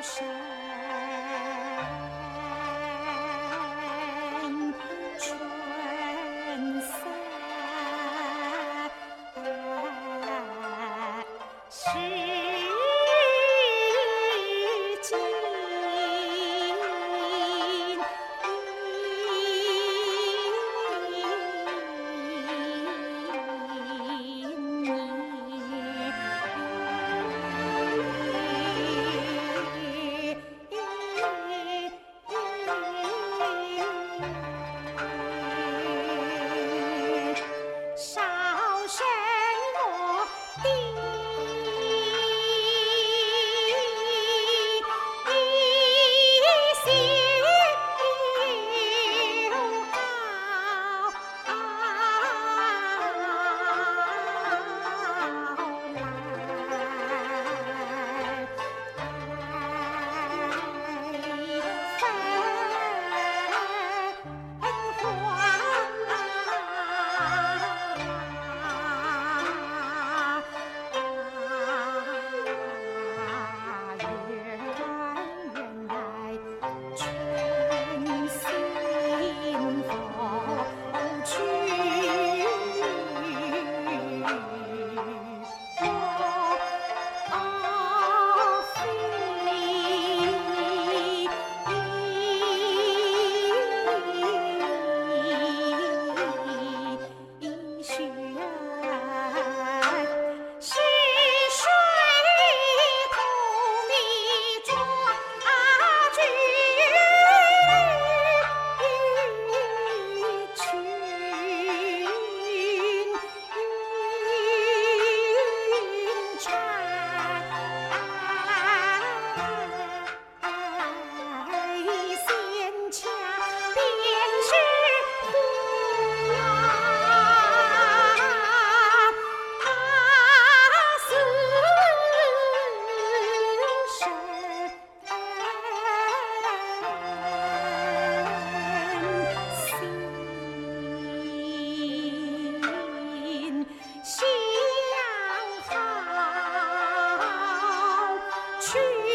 声春色少生我爹。cheese.